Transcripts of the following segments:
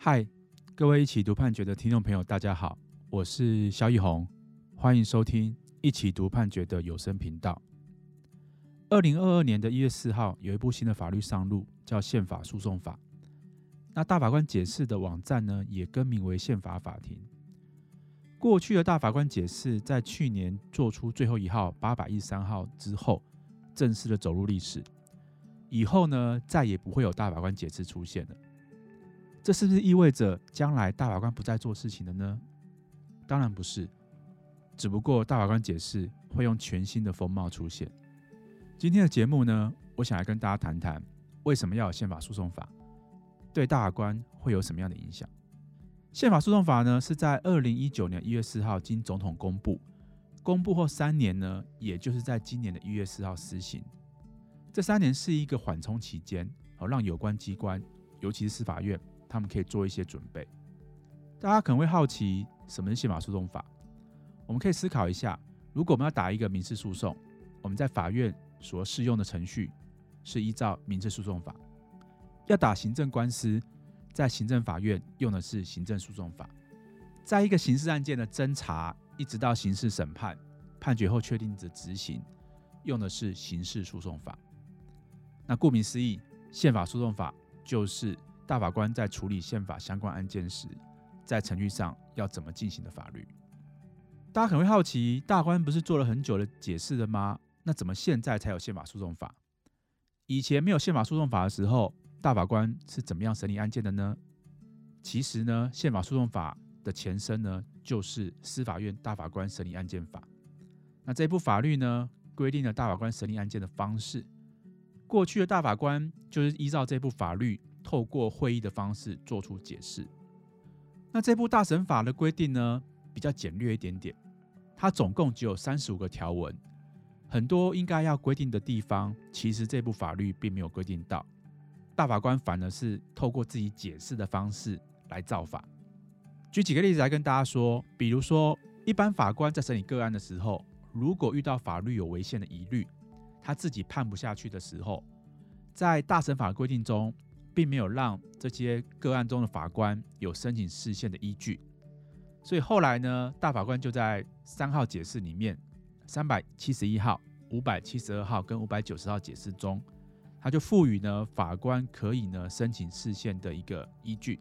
嗨，各位一起读判决的听众朋友，大家好，我是萧奕弘，欢迎收听一起读判决的有声频道。二零二二年的一月四号，有一部新的法律上路，叫《宪法诉讼法》。那大法官解释的网站呢，也更名为宪法法庭。过去的大法官解释，在去年做出最后一号八百一十三号之后，正式的走入历史。以后呢，再也不会有大法官解释出现了。这是不是意味着将来大法官不再做事情了呢？当然不是，只不过大法官解释会用全新的风貌出现。今天的节目呢，我想来跟大家谈谈为什么要有宪法诉讼法，对大法官会有什么样的影响？宪法诉讼法呢，是在二零一九年一月四号经总统公布，公布后三年呢，也就是在今年的一月四号施行。这三年是一个缓冲期间，好让有关机关，尤其是司法院。他们可以做一些准备。大家可能会好奇，什么是宪法诉讼法？我们可以思考一下：如果我们要打一个民事诉讼，我们在法院所适用的程序是依照民事诉讼法；要打行政官司，在行政法院用的是行政诉讼法；在一个刑事案件的侦查，一直到刑事审判、判决后确定的执行，用的是刑事诉讼法。那顾名思义，宪法诉讼法就是。大法官在处理宪法相关案件时，在程序上要怎么进行的法律？大家可能会好奇，大官不是做了很久的解释了吗？那怎么现在才有宪法诉讼法？以前没有宪法诉讼法的时候，大法官是怎么样审理案件的呢？其实呢，宪法诉讼法的前身呢，就是司法院大法官审理案件法。那这部法律呢，规定了大法官审理案件的方式。过去的大法官就是依照这部法律。透过会议的方式做出解释。那这部大审法的规定呢，比较简略一点点，它总共只有三十五个条文，很多应该要规定的地方，其实这部法律并没有规定到。大法官反而是透过自己解释的方式来造法。举几个例子来跟大家说，比如说，一般法官在审理个案的时候，如果遇到法律有违宪的疑虑，他自己判不下去的时候，在大审法规定中。并没有让这些个案中的法官有申请释宪的依据，所以后来呢，大法官就在三号解释里面，三百七十一号、五百七十二号跟五百九十号解释中，他就赋予呢法官可以呢申请释宪的一个依据，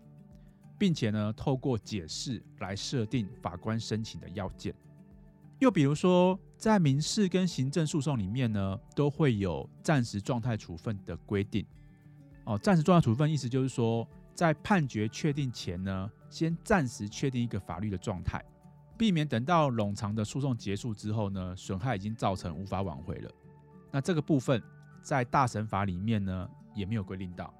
并且呢透过解释来设定法官申请的要件。又比如说，在民事跟行政诉讼里面呢，都会有暂时状态处分的规定。哦，暂时状态处分意思就是说，在判决确定前呢，先暂时确定一个法律的状态，避免等到冗长的诉讼结束之后呢，损害已经造成无法挽回了。那这个部分在大审法里面呢，也没有规定到。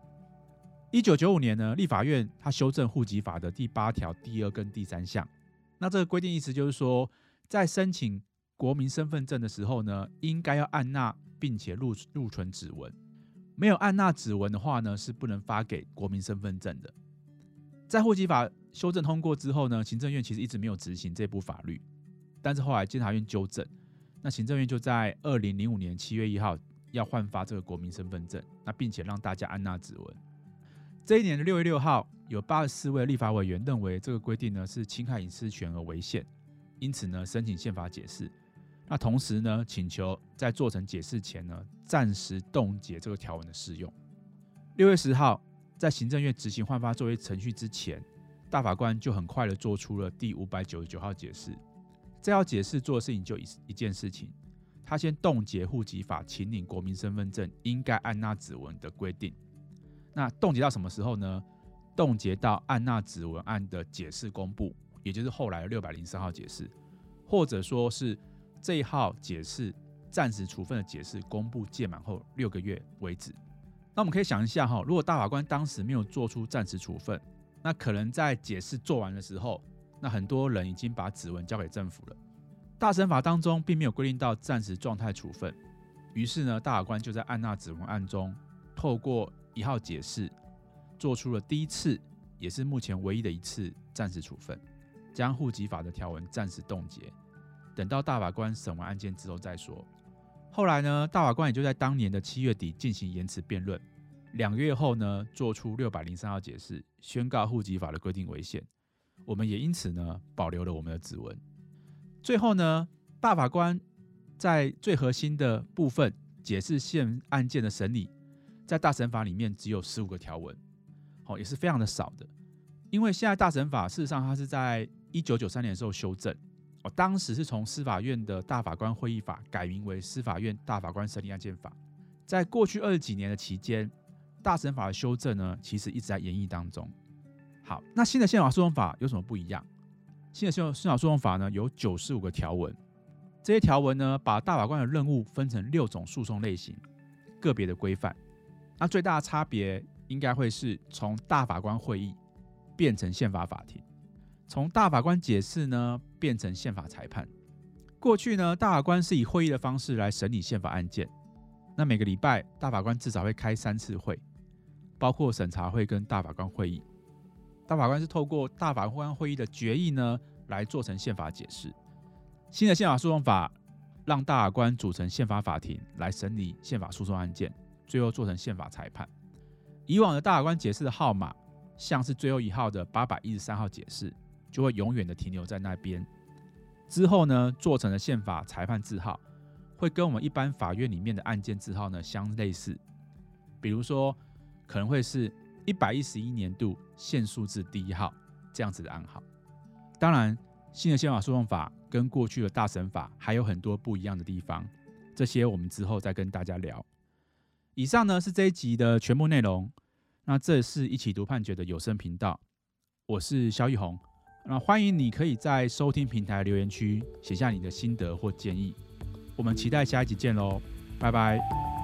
一九九五年呢，立法院它修正户籍法的第八条第二跟第三项，那这个规定意思就是说，在申请国民身份证的时候呢，应该要按捺并且录录存指纹。没有按捺指纹的话呢，是不能发给国民身份证的。在户籍法修正通过之后呢，行政院其实一直没有执行这部法律，但是后来监察院纠正，那行政院就在二零零五年七月一号要换发这个国民身份证，那并且让大家按捺指纹。这一年的六月六号，有八十四位立法委员认为这个规定呢是侵害隐私权而违宪，因此呢申请宪法解释。那同时呢，请求在做成解释前呢，暂时冻结这个条文的适用。六月十号，在行政院执行换发作业程序之前，大法官就很快的做出了第五百九十九号解释。这号解释做的事情就一一件事情，他先冻结户籍法请领国民身份证应该按捺指纹的规定。那冻结到什么时候呢？冻结到按捺指纹案的解释公布，也就是后来六百零三号解释，或者说是。这一号解释暂时处分的解释公布届满后六个月为止。那我们可以想一下哈，如果大法官当时没有做出暂时处分，那可能在解释做完的时候，那很多人已经把指纹交给政府了。大审法当中并没有规定到暂时状态处分，于是呢，大法官就在按捺指纹案中，透过一号解释，做出了第一次，也是目前唯一的一次暂时处分，将户籍法的条文暂时冻结。等到大法官审完案件之后再说。后来呢，大法官也就在当年的七月底进行延迟辩论，两个月后呢，做出六百零三号解释，宣告户籍法的规定违宪。我们也因此呢，保留了我们的指纹。最后呢，大法官在最核心的部分解释宪案件的审理，在大审法里面只有十五个条文，哦，也是非常的少的。因为现在大审法事实上它是在一九九三年的时候修正，哦，当时是从司法院的大法官会议法改名为司法院大法官审理案件法。在过去二十几年的期间，大审法的修正呢，其实一直在演绎当中。好，那新的宪法诉讼法有什么不一样？新的宪宪法诉讼法呢，有九十五个条文，这些条文呢，把大法官的任务分成六种诉讼类型，个别的规范。那最大的差别应该会是从大法官会议变成宪法法庭，从大法官解释呢变成宪法裁判。过去呢，大法官是以会议的方式来审理宪法案件，那每个礼拜大法官至少会开三次会，包括审查会跟大法官会议。大法官是透过大法官会议的决议呢，来做成宪法解释。新的宪法诉讼法让大法官组成宪法法庭来审理宪法诉讼案件，最后做成宪法裁判。以往的大法官解释的号码，像是最后一号的八百一十三号解释，就会永远的停留在那边。之后呢，做成的宪法裁判字号，会跟我们一般法院里面的案件字号呢相类似。比如说，可能会是。一百一十一年度限诉字第一号这样子的案号。当然，新的宪法诉讼法跟过去的大审法还有很多不一样的地方，这些我们之后再跟大家聊。以上呢是这一集的全部内容。那这是一起读判决的有声频道，我是萧玉红。那欢迎你可以在收听平台留言区写下你的心得或建议。我们期待下一集见喽，拜拜。